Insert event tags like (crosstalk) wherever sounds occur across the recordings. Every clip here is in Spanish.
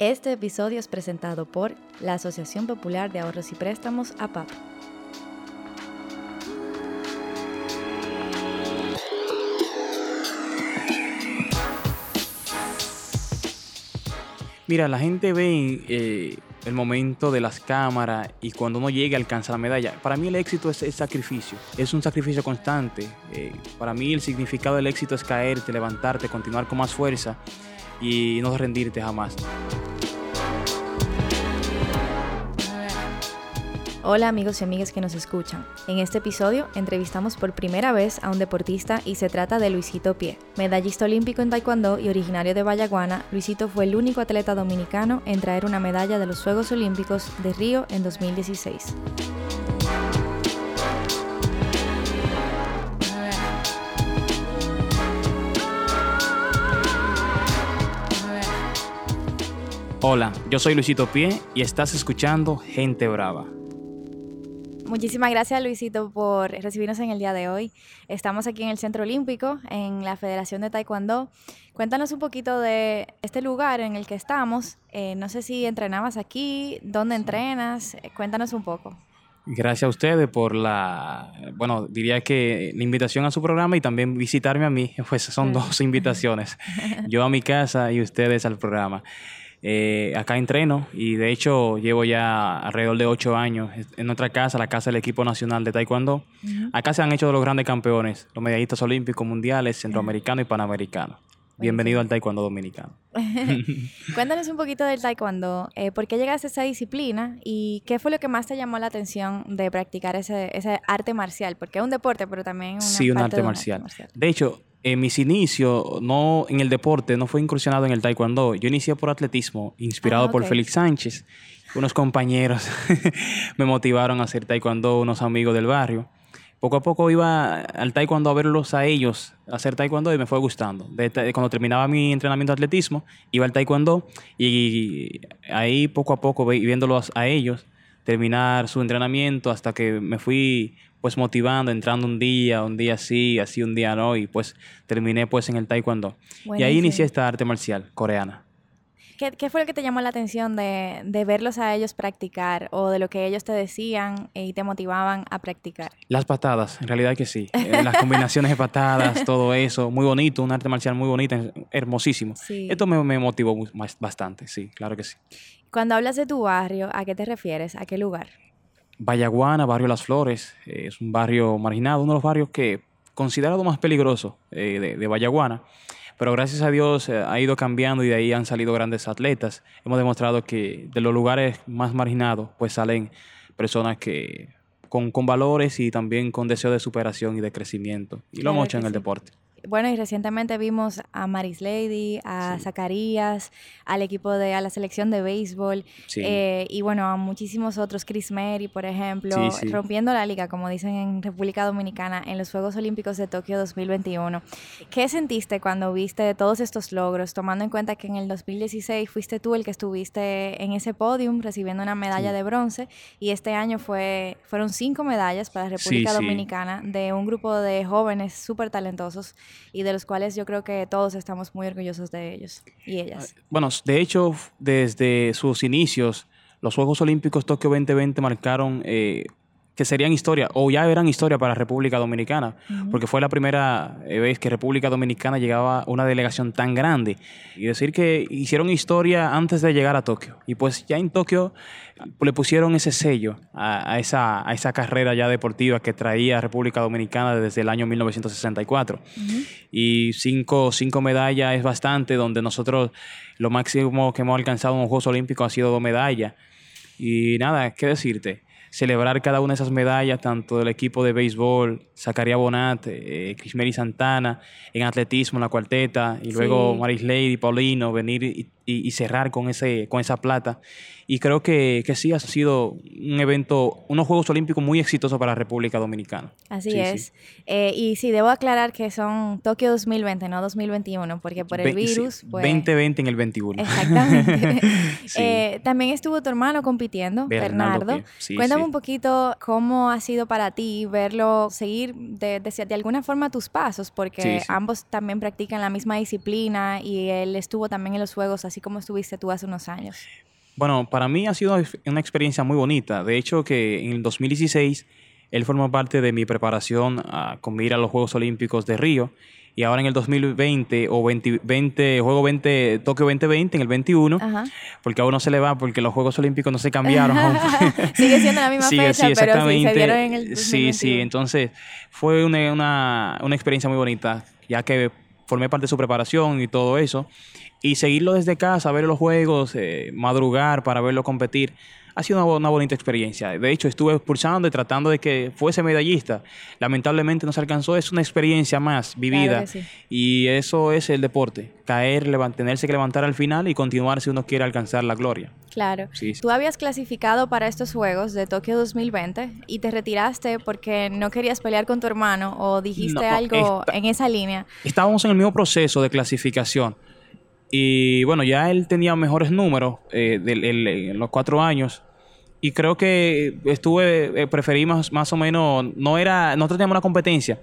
Este episodio es presentado por la Asociación Popular de Ahorros y Préstamos APAP. Mira, la gente ve eh, el momento de las cámaras y cuando uno llega a alcanzar la medalla. Para mí el éxito es el sacrificio, es un sacrificio constante. Eh, para mí el significado del éxito es caerte, levantarte, continuar con más fuerza y no rendirte jamás. Hola amigos y amigas que nos escuchan. En este episodio entrevistamos por primera vez a un deportista y se trata de Luisito Pie. Medallista olímpico en Taekwondo y originario de Vallaguana, Luisito fue el único atleta dominicano en traer una medalla de los Juegos Olímpicos de Río en 2016. Hola, yo soy Luisito Pie y estás escuchando Gente Brava. Muchísimas gracias Luisito por recibirnos en el día de hoy. Estamos aquí en el Centro Olímpico, en la Federación de Taekwondo. Cuéntanos un poquito de este lugar en el que estamos. Eh, no sé si entrenabas aquí, dónde entrenas. Eh, cuéntanos un poco. Gracias a ustedes por la, bueno, diría que la invitación a su programa y también visitarme a mí, (laughs) pues son dos invitaciones. (laughs) Yo a mi casa y ustedes al programa. Eh, acá entreno y de hecho llevo ya alrededor de ocho años en nuestra casa, la casa del equipo nacional de Taekwondo. Acá se han hecho los grandes campeones, los medallistas olímpicos mundiales, centroamericanos y panamericanos. Bienvenido al Taekwondo dominicano. (laughs) Cuéntanos un poquito del Taekwondo. Eh, ¿Por qué llegaste a esa disciplina y qué fue lo que más te llamó la atención de practicar ese, ese arte marcial? Porque es un deporte, pero también una sí, un arte, marcial. arte marcial. De hecho, en mis inicios, no en el deporte, no fue incursionado en el taekwondo. Yo inicié por atletismo, inspirado ah, por Félix Sánchez. Unos compañeros (laughs) me motivaron a hacer taekwondo, unos amigos del barrio. Poco a poco iba al taekwondo a verlos a ellos, a hacer taekwondo y me fue gustando. cuando terminaba mi entrenamiento de atletismo, iba al taekwondo y ahí poco a poco viéndolos a ellos terminar su entrenamiento hasta que me fui pues motivando, entrando un día, un día sí, así un día no, y pues terminé pues en el taekwondo. Y ahí inicié esta arte marcial coreana. ¿Qué, fue lo que te llamó la atención de, de, verlos a ellos practicar o de lo que ellos te decían y te motivaban a practicar? Las patadas, en realidad que sí. Eh, las combinaciones de patadas, (laughs) todo eso, muy bonito, un arte marcial muy bonito, hermosísimo. Esto me, me motivó bastante, sí, claro que sí. Cuando hablas de tu barrio, ¿a qué te refieres? ¿A qué lugar? Vallaguana, Barrio Las Flores, eh, es un barrio marginado, uno de los barrios que considerado más peligroso eh, de, de, Vallaguana, pero gracias a Dios eh, ha ido cambiando y de ahí han salido grandes atletas. Hemos demostrado que de los lugares más marginados pues salen personas que con, con valores y también con deseo de superación y de crecimiento. Y lo hemos hecho en el deporte. Bueno, y recientemente vimos a Maris Lady, a Zacarías, al equipo de, a la selección de béisbol, eh, y bueno, a muchísimos otros, Chris Mary, por ejemplo, rompiendo la liga, como dicen en República Dominicana, en los Juegos Olímpicos de Tokio 2021. ¿Qué sentiste cuando viste todos estos logros, tomando en cuenta que en el 2016 fuiste tú el que estuviste en ese podium recibiendo una medalla de bronce, y este año fue, fueron cinco medallas para República Dominicana de un grupo de jóvenes súper talentosos y de los cuales yo creo que todos estamos muy orgullosos de ellos y ellas. Bueno, de hecho, desde sus inicios, los Juegos Olímpicos Tokio 2020 marcaron eh, que serían historia, o ya eran historia para República Dominicana, porque fue la primera vez que República Dominicana llegaba una delegación tan grande. Y decir que hicieron historia antes de llegar a Tokio. Y pues ya en Tokio le pusieron ese sello a, esa, a esa carrera ya deportiva que traía República Dominicana desde el año 1964. Y cinco, cinco medallas es bastante, donde nosotros lo máximo que hemos alcanzado en los Juegos Olímpicos ha sido dos medallas. Y nada, ¿qué decirte? Celebrar cada una de esas medallas, tanto del equipo de béisbol, Zacarías Bonat, eh, Santana, en atletismo, en la cuarteta, y luego Maris Lady, Paulino, venir y, y, cerrar con, ese, con esa plata. Y creo que, que, sí ha sido un evento, unos Juegos Olímpicos muy exitosos para la República Dominicana. Así es. Eh, y sí, debo aclarar que son Tokio 2020, no 2021, porque por el virus... 2020 pues en el 21. Exactamente. (laughs) Eh, también estuvo tu hermano compitiendo, Bernardo. Cuéntame Cuéntame un poquito cómo ha sido para ti verlo seguir de, de, alguna forma tus pasos, porque ambos también practican la misma disciplina y él estuvo también en los Juegos, así como estuviste tú hace unos años. Bueno, para mí ha sido una experiencia muy bonita. De hecho, que en el 2016 él formó parte de mi preparación con ir a los Juegos Olímpicos de Río y ahora en el 2020 o 20, Juego 20, Tokio 2020, en el 21, porque a uno se le va porque los Juegos Olímpicos no se cambiaron. (laughs) Sigue siendo la misma fecha, pero sí se en el Sí, sí, entonces fue una, una, una experiencia muy bonita, ya que formé parte de su preparación y todo eso. Y seguirlo desde casa, ver los juegos, eh, madrugar para verlo competir ha sido una, bonita experiencia. De hecho, estuve pulsando y tratando de que fuese medallista. Lamentablemente no se alcanzó. Es una experiencia más vivida. Y eso es el deporte. Caer, tenerse que levantar al final y continuar si uno quiere alcanzar la gloria. Claro. Tú habías clasificado para estos Juegos de Tokio 2020 y te retiraste porque no querías pelear con tu hermano o dijiste algo en esa línea. Estábamos en el mismo proceso de clasificación. Y bueno, ya él tenía mejores números eh, en los cuatro años y creo que estuve, eh, preferí más, más o menos, no era, nosotros teníamos una competencia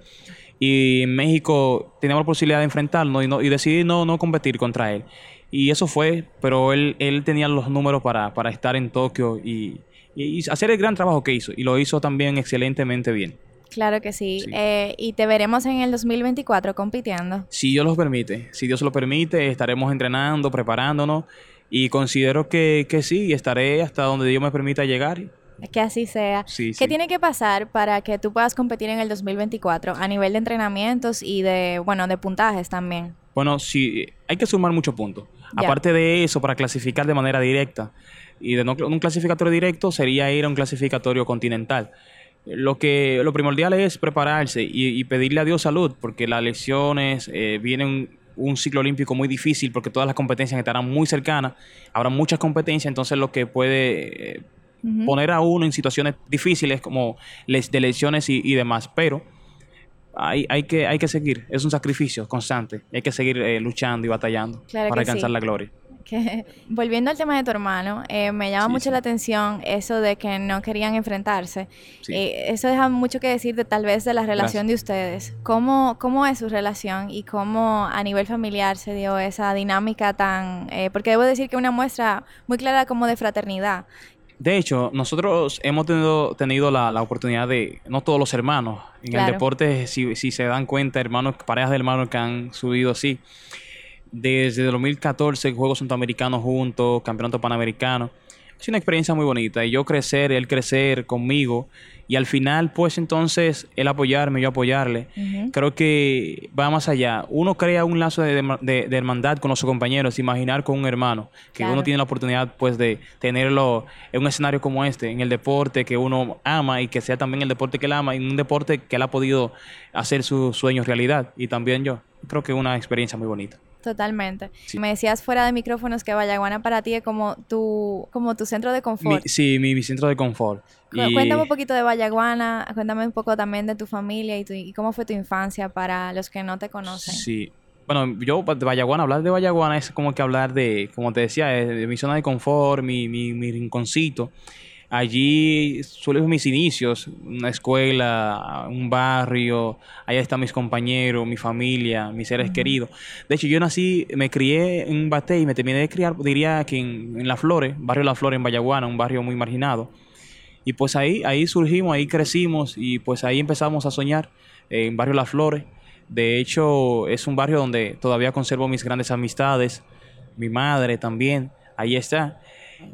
y en México teníamos la posibilidad de enfrentarnos y, no, y decidí no, no competir contra él. Y eso fue, pero él, él tenía los números para, para estar en Tokio y, y, hacer el gran trabajo que hizo. Y lo hizo también excelentemente bien. Claro que sí. Eh, y te veremos en el 2024 compitiendo. Si Dios lo permite. Si Dios lo permite, estaremos entrenando, preparándonos. Y considero que, que sí, estaré hasta donde Dios me permita llegar. Que así sea. ¿Qué tiene que pasar para que tú puedas competir en el 2024 a nivel de entrenamientos y de, bueno, de puntajes también? Bueno, sí, hay que sumar muchos puntos. Aparte de eso, para clasificar de manera directa, y de no un clasificatorio directo sería ir a un clasificatorio continental. Lo que lo primordial es prepararse y, pedirle a Dios salud, porque las lesiones eh, vienen un ciclo olímpico muy difícil porque todas las competencias estarán muy cercanas, habrá muchas competencias, entonces lo que puede eh, poner a uno en situaciones difíciles como les, de lesiones y, demás, pero hay, hay, que, hay que seguir, es un sacrificio constante, hay que seguir eh, luchando y batallando para alcanzar la gloria que (laughs) volviendo al tema de tu hermano, eh, me llama mucho la atención eso de que no querían enfrentarse. Eh, eso deja mucho que decir de tal vez de la relación de ustedes. ¿Cómo, ¿Cómo es su relación y cómo a nivel familiar se dio esa dinámica tan... Eh, porque debo decir que una muestra muy clara como de fraternidad. De hecho, nosotros hemos tenido, tenido la, la oportunidad de, no todos los hermanos, en el deporte, si, si se dan cuenta, hermanos, parejas de hermanos que han subido así desde 2014 Juegos Centroamericanos juntos, Campeonato Panamericano. Es una experiencia muy bonita y yo crecer, él crecer conmigo y al final pues entonces él apoyarme, yo apoyarle. Creo que va más allá. Uno crea un lazo de, hermandad con los compañeros, imaginar con un hermano, que uno tiene la oportunidad pues de tenerlo en un escenario como este, en el deporte que uno ama y que sea también el deporte que él ama, en un deporte que él ha podido hacer sus sueños realidad y también yo. Creo que es una experiencia muy bonita. Totalmente. Me decías fuera de micrófonos que Vallaguana para ti es como tu, como tu centro de confort. sí, mi, centro de confort. Cuéntame un poquito de Vallaguana, cuéntame un poco también de tu familia y, cómo fue tu infancia para los que no te conocen. Sí. Bueno, yo de Vallaguana, hablar de Vallaguana es como que hablar de, como te decía, de, mi zona de confort, mi, mi, mi rinconcito. Allí suelen mis inicios, una escuela, un barrio, allá están mis compañeros, mi familia, mis seres queridos. De hecho, yo nací, me crié en Bate y me terminé de criar, diría que en, La Flores, barrio La Flores en Vallaguana, un barrio muy marginado. Y pues ahí, ahí surgimos, ahí crecimos y pues ahí empezamos a soñar en barrio Las Flores. De hecho, es un barrio donde todavía conservo mis grandes amistades, mi madre también, ahí está.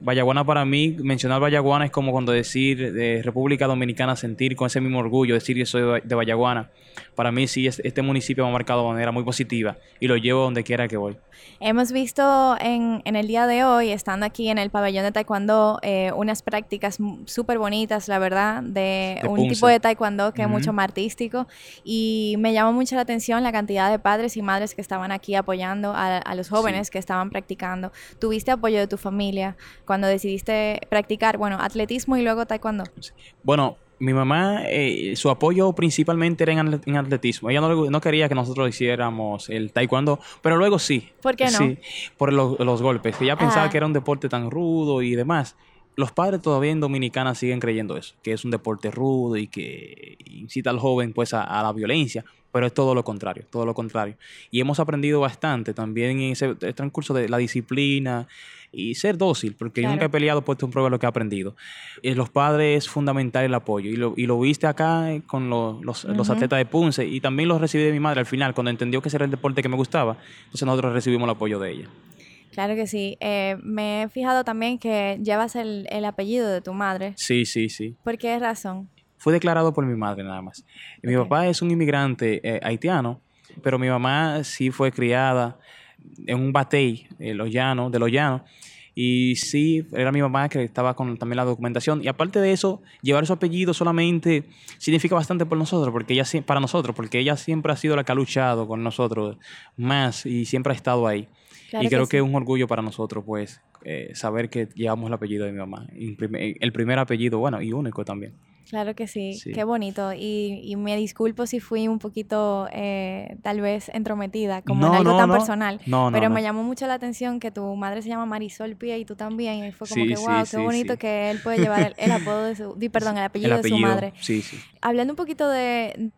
Vallaguana para mí, mencionar Vallaguana es como cuando decir de República Dominicana, sentir con ese mismo orgullo, decir que soy de Vallaguana. Para mí sí, este municipio me ha marcado de manera muy positiva y lo llevo donde quiera que voy. Hemos visto en, el día de hoy, estando aquí en el pabellón de Taekwondo, eh, unas prácticas súper bonitas, la verdad, de, un tipo de Taekwondo que es mucho más artístico. Y me llamó mucho la atención la cantidad de padres y madres que estaban aquí apoyando a, los jóvenes que estaban practicando. ¿Tuviste apoyo de tu familia cuando decidiste practicar, bueno, atletismo y luego Taekwondo? Bueno, mi mamá, eh, su apoyo principalmente era en, atletismo. Ella no, quería que nosotros hiciéramos el taekwondo, pero luego sí. ¿Por qué no? Sí, por los, golpes. Ella pensaba que era un deporte tan rudo y demás. Los padres todavía en Dominicana siguen creyendo eso, que es un deporte rudo y que incita al joven pues a, la violencia, pero es todo lo contrario, todo lo contrario. Y hemos aprendido bastante también en ese transcurso de la disciplina y ser dócil, porque yo nunca he peleado por un prueba lo que he aprendido. Eh, los padres es fundamental el apoyo y lo, y lo viste acá eh, con los, los, atletas de Punce y también lo recibí de mi madre al final, cuando entendió que ese era el deporte que me gustaba, entonces nosotros recibimos el apoyo de ella. Claro que sí. Eh, me he fijado también que llevas el, apellido de tu madre. Sí, sí, sí. ¿Por qué razón? Fue declarado por mi madre nada más. Mi papá es un inmigrante eh, haitiano, pero mi mamá sí fue criada en un batey, de los llanos, de los llanos. Y sí, era mi mamá que estaba con también la documentación. Y aparte de eso, llevar su apellido solamente significa bastante por nosotros, porque ella para nosotros, porque ella siempre ha sido la que ha luchado con nosotros más y siempre ha estado ahí y creo que, es un orgullo para nosotros, pues, eh, saber que llevamos el apellido de mi mamá. El primer apellido, bueno, y único también. Claro que sí, qué bonito. Y, me disculpo si fui un poquito, eh, tal vez, entrometida, como en algo tan personal. pero me llamó mucho la atención que tu madre se llama Marisol Pie y tú también. Y fue como que, wow, qué bonito que él puede llevar el, (laughs) apodo de su, perdón, el apellido, de su madre. Hablando un poquito de,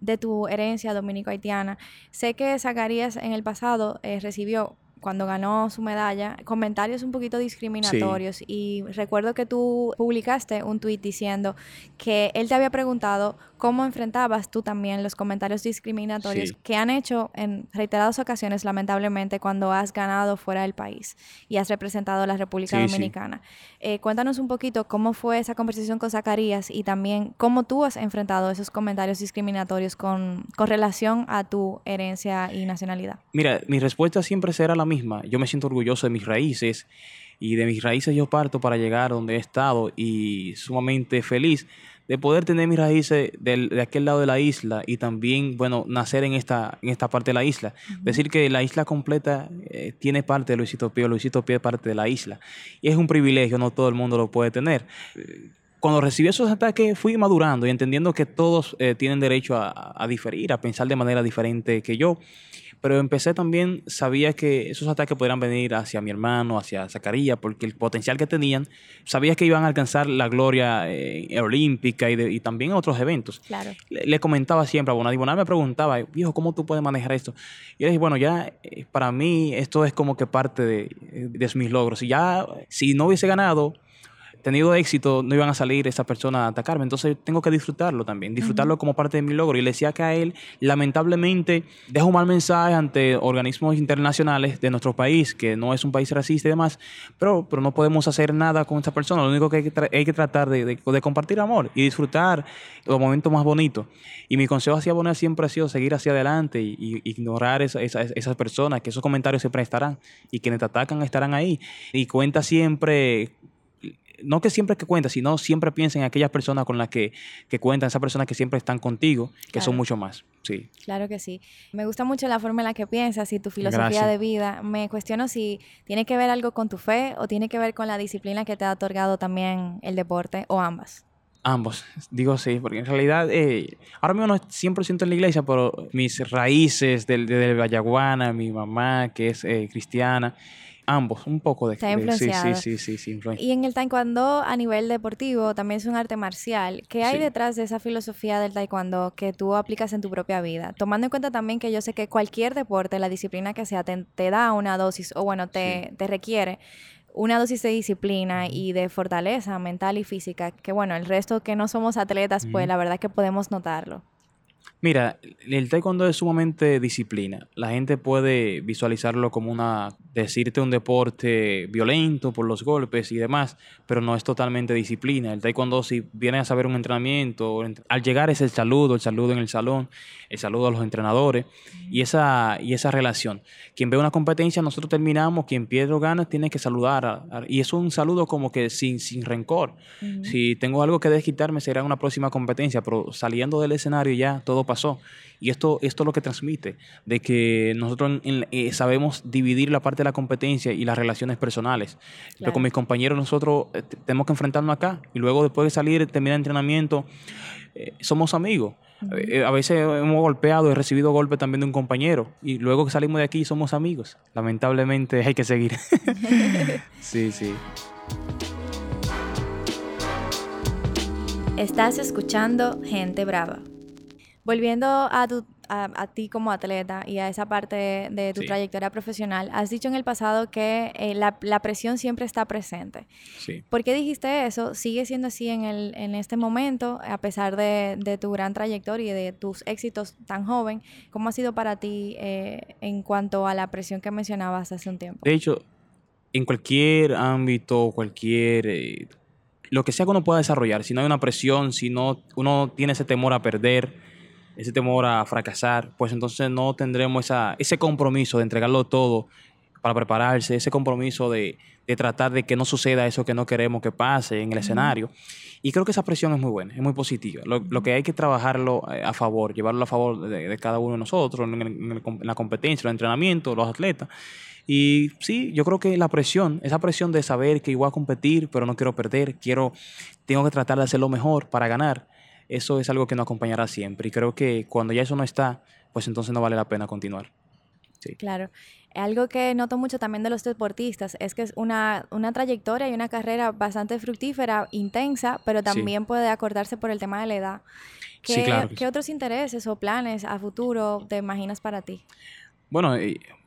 de tu herencia dominico-haitiana, sé que Zacarías en el pasado eh, recibió cuando ganó su medalla, comentarios un poquito discriminatorios. Y recuerdo que tú publicaste un tuit diciendo que él te había preguntado cómo enfrentabas tú también los comentarios discriminatorios que han hecho en reiteradas ocasiones, lamentablemente, cuando has ganado fuera del país y has representado a la República Dominicana. Eh, cuéntanos un poquito cómo fue esa conversación con Zacarías y también cómo tú has enfrentado esos comentarios discriminatorios con, con relación a tu herencia y nacionalidad. Mira, mi respuesta siempre será la misma. Yo me siento orgulloso de mis raíces y de mis raíces yo parto para llegar donde he estado y sumamente feliz de poder tener mis raíces de aquel lado de la isla y también, bueno, nacer en esta, en esta parte de la isla. Decir que la isla completa eh, tiene parte de Luisito Pío, Luisito Pío es parte de la isla. Y es un privilegio, no todo el mundo lo puede tener. Cuando recibí esos ataques fui madurando y entendiendo que todos eh, tienen derecho a, a diferir, a pensar de manera diferente que yo pero empecé también, sabía que esos ataques podrían venir hacia mi hermano, hacia Zacarías, porque el potencial que tenían, sabía que iban a alcanzar la gloria eh, olímpica y, de, y, también otros eventos. Claro. Le, comentaba siempre a Bonadí, me preguntaba, viejo, ¿cómo tú puedes manejar esto? Y yo le dije, bueno, ya eh, para mí esto es como que parte de, de mis logros. Y ya, si no hubiese ganado, tenido éxito, no iban a salir esas personas a atacarme. Entonces tengo que disfrutarlo también, disfrutarlo como parte de mi logro. Y le decía que a él, lamentablemente, dejo un mal mensaje ante organismos internacionales de nuestro país, que no es un país racista y demás, pero, pero no podemos hacer nada con esta persona. Lo único que hay que, hay que tratar de, de, compartir amor y disfrutar los momentos más bonitos. Y mi consejo hacia Bonner siempre ha sido seguir hacia adelante y, ignorar esa, esas personas, que esos comentarios siempre estarán y quienes te atacan estarán ahí. Y cuenta siempre no que siempre que cuenta, sino siempre piensa en aquellas personas con las que, que cuentan, esas personas que siempre están contigo, que son mucho más. Sí. Claro que sí. Me gusta mucho la forma en la que piensas y tu filosofía de vida. Me cuestiono si tiene que ver algo con tu fe o tiene que ver con la disciplina que te ha otorgado también el deporte o ambas. Ambos, digo sí, porque en realidad eh, ahora mismo no siempre siento en la iglesia, pero mis raíces del, del Vallaguana, mi mamá que es eh, cristiana, Ambos, un poco de... Está influenciado. Sí, sí, sí, sí, Y en el taekwondo a nivel deportivo también es un arte marcial. ¿Qué hay detrás de esa filosofía del taekwondo que tú aplicas en tu propia vida? Tomando en cuenta también que yo sé que cualquier deporte, la disciplina que sea, te, da una dosis o bueno, te, te requiere una dosis de disciplina y de fortaleza mental y física, que bueno, el resto que no somos atletas, pues la verdad que podemos notarlo. Mira, el taekwondo es sumamente disciplina. La gente puede visualizarlo como una, decirte un deporte violento por los golpes y demás, pero no es totalmente disciplina. El taekwondo si viene a saber un entrenamiento, al llegar es el saludo, el saludo en el salón, el saludo a los entrenadores y esa, y esa relación. Quien ve una competencia, nosotros terminamos, quien pierde o gana, tiene que saludar. y es un saludo como que sin, sin rencor. Si tengo algo que desquitarme, será una próxima competencia, pero saliendo del escenario ya todo pasó. Y esto, esto es lo que transmite, de que nosotros eh, sabemos dividir la parte de la competencia y las relaciones personales. Pero con mis compañeros nosotros eh, tenemos que enfrentarnos acá y luego después de salir, terminar el entrenamiento, eh, somos amigos. A veces hemos golpeado, he recibido golpes también de un compañero y luego que salimos de aquí somos amigos. Lamentablemente hay que seguir. (laughs) sí, sí. Estás escuchando Gente Brava. Volviendo a, a, ti como atleta y a esa parte de, tu trayectoria profesional, has dicho en el pasado que eh, la, presión siempre está presente. Sí. ¿Por qué dijiste eso? ¿Sigue siendo así en, el, en este momento, a pesar de, tu gran trayectoria y de tus éxitos tan joven? ¿Cómo ha sido para ti eh, en cuanto a la presión que mencionabas hace un tiempo? De hecho, en cualquier ámbito, cualquier... Eh, lo que sea que uno pueda desarrollar, si no hay una presión, si no uno tiene ese temor a perder, ese temor a fracasar, pues entonces no tendremos esa, ese compromiso de entregarlo todo para prepararse, ese compromiso de, tratar de que no suceda eso que no queremos que pase en el escenario. Y creo que esa presión es muy buena, es muy positiva. Lo, que hay que trabajarlo eh, a favor, llevarlo a favor de, cada uno de nosotros, en, la competencia, el entrenamiento, los atletas. Y sí, yo creo que la presión, esa presión de saber que igual a competir, pero no quiero perder, quiero, tengo que tratar de hacerlo mejor para ganar eso es algo que nos acompañará siempre. Y creo que cuando ya eso no está, pues entonces no vale la pena continuar. Sí. Claro. Algo que noto mucho también de los deportistas es que es una, una trayectoria y una carrera bastante fructífera, intensa, pero también puede acordarse por el tema de la edad. ¿Qué, sí, claro ¿Qué otros intereses o planes a futuro te imaginas para ti? Bueno,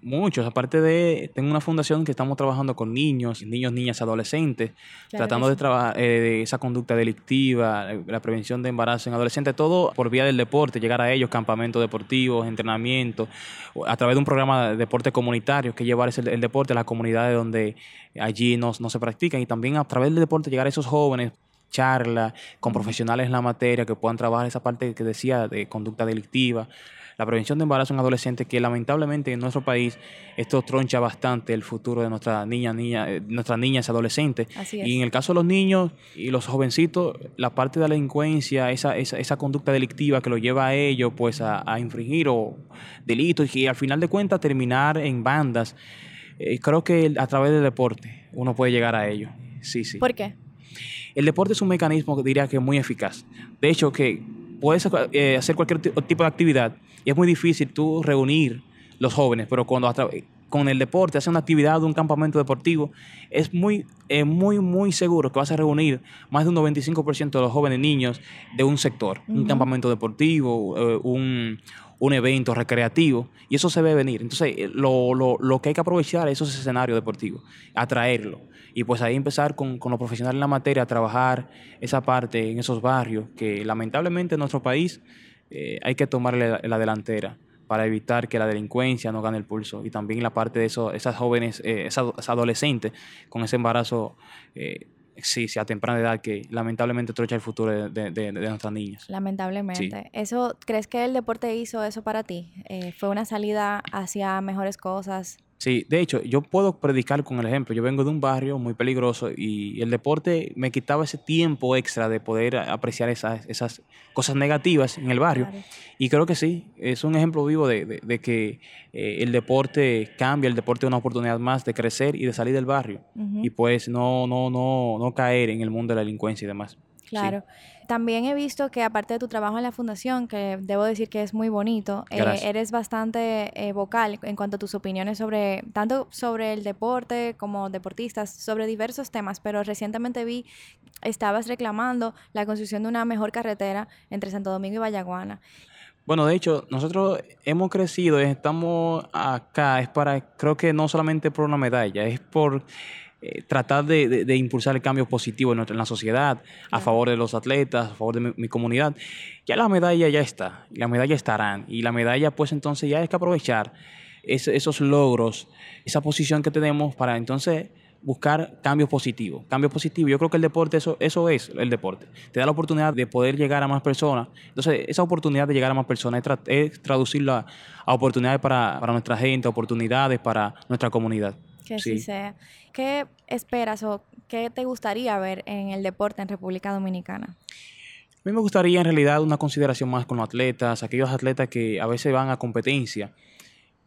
muchos. Aparte de, tengo una fundación que estamos trabajando con niños, niños, niñas, adolescentes, tratando de trabajar eh, esa conducta delictiva, la prevención de embarazo en adolescentes, todo por vía del deporte, llegar a ellos, campamentos deportivos, entrenamiento, a través de un programa de deporte comunitario, que llevar el, deporte a las comunidades donde allí no, no se practican y también a través del deporte llegar a esos jóvenes charla con profesionales en la materia que puedan trabajar esa parte que decía de conducta delictiva, la prevención de embarazo en adolescentes, que lamentablemente en nuestro país esto troncha bastante el futuro de nuestras niñas, niña, eh, nuestras niñas adolescentes. Y en el caso de los niños y los jovencitos, la parte de la delincuencia, esa, esa, esa conducta delictiva que lo lleva a ellos pues a, infringir o delitos y al final de cuentas terminar en bandas, eh, creo que a través del deporte uno puede llegar a ello. Sí, sí. ¿Por qué? El deporte es un mecanismo diría que muy eficaz. De hecho, que puedes eh, hacer cualquier tipo de actividad y es muy difícil tú reunir los jóvenes, pero cuando con el deporte, hacer una actividad de un campamento deportivo, es muy, muy, muy seguro que vas a reunir más de un 95% de los jóvenes niños de un sector, un campamento deportivo, eh, un, evento recreativo, y eso se ve venir. Entonces, eh, lo, lo, lo, que hay que aprovechar es ese escenario deportivo, atraerlo. Y pues ahí empezar con, con los profesionales en la materia a trabajar esa parte en esos barrios que lamentablemente en nuestro país eh, hay que tomarle la, delantera para evitar que la delincuencia no gane el pulso y también la parte de eso, esas jóvenes, eh, esas, adolescentes con ese embarazo eh, sí, sí, a temprana edad que lamentablemente trocha el futuro de, nuestras niñas. Lamentablemente. ¿Eso crees que el deporte hizo eso para ti? ¿Fue una salida hacia mejores cosas? Sí, de hecho, yo puedo predicar con el ejemplo. Yo vengo de un barrio muy peligroso y el deporte me quitaba ese tiempo extra de poder apreciar esas, esas cosas negativas en el barrio. Y creo que sí, es un ejemplo vivo de, que eh, el deporte cambia, el deporte es una oportunidad más de crecer y de salir del barrio. Y pues no, no, no, no caer en el mundo de la delincuencia y demás. Claro. También he visto que aparte de tu trabajo en la fundación, que debo decir que es muy bonito, eh, eres bastante eh, vocal en cuanto a tus opiniones sobre, tanto sobre el deporte como deportistas, sobre diversos temas, pero recientemente vi, estabas reclamando la construcción de una mejor carretera entre Santo Domingo y Vallaguana. Bueno, de hecho, nosotros hemos crecido, estamos acá, es para, creo que no solamente por una medalla, es por eh, tratar de, impulsar el cambio positivo en, la sociedad, a favor de los atletas, a favor de mi, comunidad. Ya la medalla ya está, la medalla estarán, y la medalla pues entonces ya hay que aprovechar esos logros, esa posición que tenemos para entonces buscar cambios positivos. Cambios positivos. Yo creo que el deporte, eso, eso es el deporte. Te da la oportunidad de poder llegar a más personas. Entonces, esa oportunidad de llegar a más personas es, traducirla a oportunidades para, para nuestra gente, oportunidades para nuestra comunidad. Que sí. sea. ¿Qué esperas o qué te gustaría ver en el deporte en República Dominicana? A mí me gustaría en realidad una consideración más con los atletas, aquellos atletas que a veces van a competencia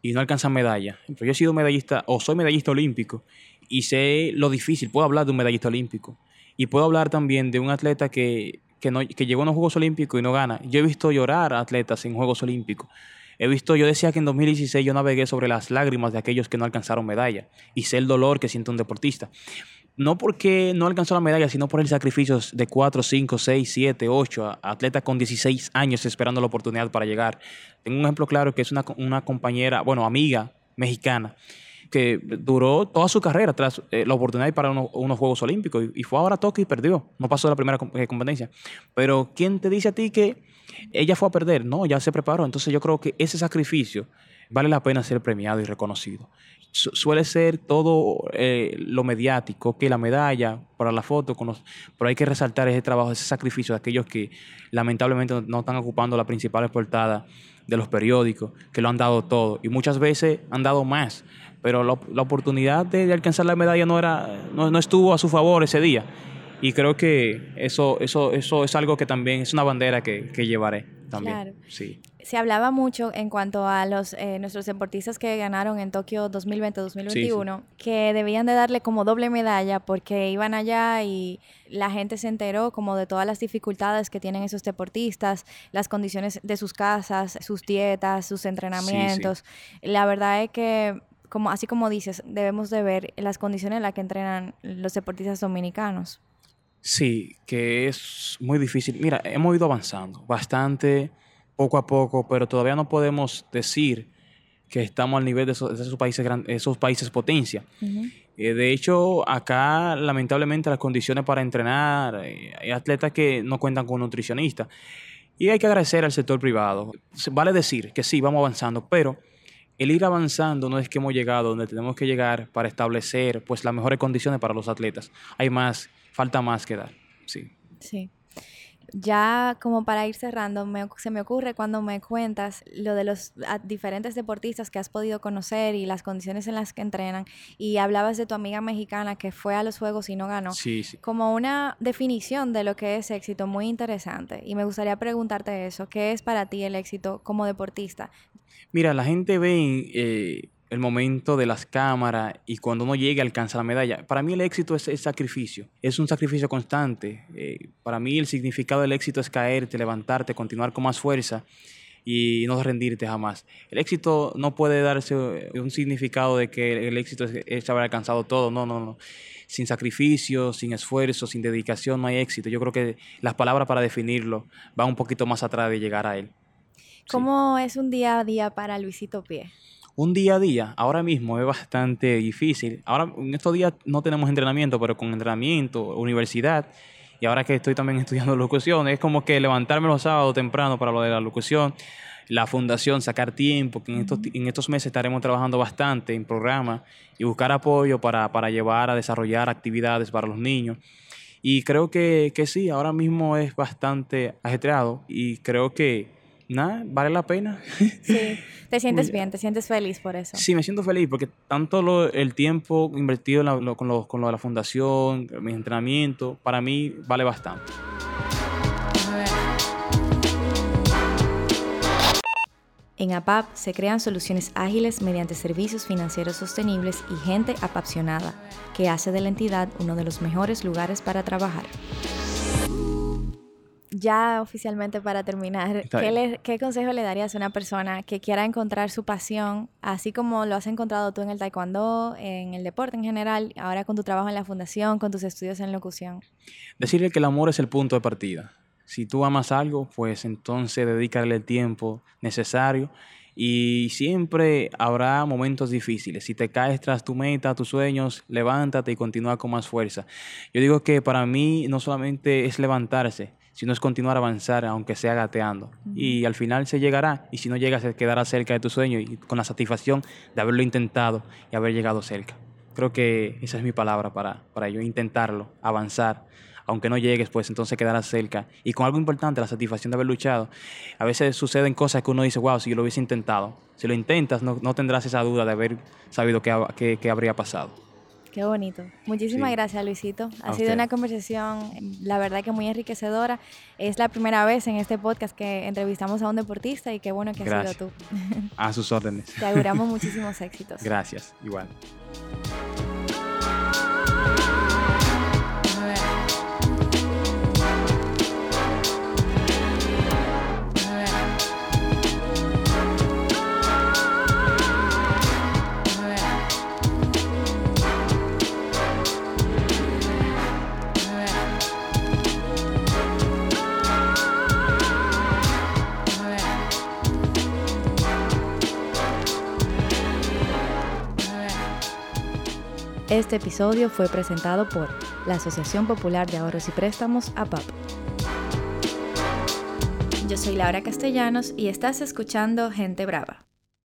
y no alcanzan medalla. Yo he sido medallista o soy medallista olímpico y sé lo difícil. Puedo hablar de un medallista olímpico y puedo hablar también de un atleta que, que, no, que llegó a los Juegos Olímpicos y no gana. Yo he visto llorar a atletas en Juegos Olímpicos He visto, yo decía que en 2016 yo navegué sobre las lágrimas de aquellos que no alcanzaron medalla y sé el dolor que siente un deportista. no porque no alcanzó la medalla, sino por el sacrificio de 4, 5, 6, 7, 8 atletas con 16 años esperando la oportunidad para llegar. Tengo un ejemplo claro que es una, una compañera, bueno, amiga mexicana, que duró toda su carrera tras eh, la oportunidad para unos Juegos Olímpicos y, fue ahora a Tokio y perdió. No pasó la primera eh, competencia. Pero ¿quién te dice a ti que ella fue a perder? No, ya se preparó. Entonces yo creo que ese sacrificio vale la pena ser premiado y reconocido suele ser todo eh, lo mediático, que la medalla para la foto, pero hay que resaltar ese trabajo, ese sacrificio de aquellos que lamentablemente no están ocupando las principales portadas de los periódicos, que lo han dado todo y muchas veces han dado más, pero la, oportunidad de, alcanzar la medalla no, era, no, estuvo a su favor ese día. Y creo que eso, eso, eso es algo que también es una bandera que, que llevaré también. Claro. Sí se hablaba mucho en cuanto a los eh, nuestros deportistas que ganaron en Tokio 2020-2021, que debían de darle como doble medalla porque iban allá y la gente se enteró como de todas las dificultades que tienen esos deportistas, las condiciones de sus casas, sus dietas, sus entrenamientos. La verdad es que como así como dices, debemos de ver las condiciones en las que entrenan los deportistas dominicanos. Sí, que es muy difícil. Mira, hemos ido avanzando bastante poco a poco, pero todavía no podemos decir que estamos al nivel de esos, países esos países potencia. Eh, de hecho, acá lamentablemente las condiciones para entrenar, eh, hay atletas que no cuentan con un nutricionista. Y hay que agradecer al sector privado. Vale decir que sí, vamos avanzando, pero el ir avanzando no es que hemos llegado donde tenemos que llegar para establecer pues las mejores condiciones para los atletas. Hay más, falta más que dar. Sí. Sí ya como para ir cerrando, se me ocurre cuando me cuentas lo de los diferentes deportistas que has podido conocer y las condiciones en las que entrenan y hablabas de tu amiga mexicana que fue a los Juegos y no ganó, sí, sí. como una definición de lo que es éxito muy interesante. Y me gustaría preguntarte eso, ¿qué es para ti el éxito como deportista? Mira, la gente ve... Eh, el momento de las cámaras y cuando uno llegue alcanza la medalla. Para mí el éxito es el sacrificio, es un sacrificio constante. Eh, para mí el significado del éxito es caerte, levantarte, continuar con más fuerza y no rendirte jamás. El éxito no puede darse un significado de que el éxito es, haber alcanzado todo, no, no, no. Sin sacrificio, sin esfuerzo, sin dedicación no hay éxito. Yo creo que las palabras para definirlo van un poquito más atrás de llegar a él. ¿Cómo es un día a día para Luisito Pie? un día a día ahora mismo es bastante difícil. Ahora, en estos días no tenemos entrenamiento, pero con entrenamiento, universidad, y ahora que estoy también (laughs) estudiando locución, es como que levantarme los sábados temprano para lo de la locución, la fundación, sacar tiempo, que en estos, en estos meses estaremos trabajando bastante en programas y buscar apoyo para, para llevar a desarrollar actividades para los niños. Y creo que, que sí, ahora mismo es bastante ajetreado y creo que nada, vale la pena. Sí, te (laughs) sientes bien, te sientes feliz por eso. Sí, me siento feliz porque tanto el tiempo invertido con, lo, con lo de la fundación, mi entrenamiento, para mí vale bastante. En APAP se crean soluciones ágiles mediante servicios financieros sostenibles y gente apasionada, que hace de la entidad uno de los mejores lugares para trabajar ya oficialmente para terminar, ¿qué, consejo le darías a una persona que quiera encontrar su pasión, así como lo has encontrado tú en el taekwondo, en el deporte en general, ahora con tu trabajo en la fundación, con tus estudios en locución? Decirle que el amor es el punto de partida. Si tú amas algo, pues entonces dedícale el tiempo necesario y siempre habrá momentos difíciles. Si te caes tras tu meta, tus sueños, levántate y continúa con más fuerza. Yo digo que para mí no solamente es levantarse, sino es continuar a avanzar, aunque sea gateando. Y al final se llegará, y si no llegas, se quedará cerca de tu sueño y con la satisfacción de haberlo intentado y haber llegado cerca. Creo que esa es mi palabra para, para ello, intentarlo, avanzar. Aunque no llegues, pues entonces quedarás cerca. Y con algo importante, la satisfacción de haber luchado. A veces suceden cosas que uno dice, wow, si yo lo hubiese intentado. Si lo intentas, no, no tendrás esa duda de haber sabido qué, qué habría pasado. Qué bonito. Muchísimas gracias, Luisito. Ha sido una conversación, la verdad que muy enriquecedora. Es la primera vez en este podcast que entrevistamos a un deportista y qué bueno que has sido tú. A sus órdenes. Te auguramos (laughs) muchísimos éxitos. Gracias, igual. Este episodio fue presentado por la Asociación Popular de Ahorros y Préstamos, APAP. Yo soy Laura Castellanos y estás escuchando Gente Brava.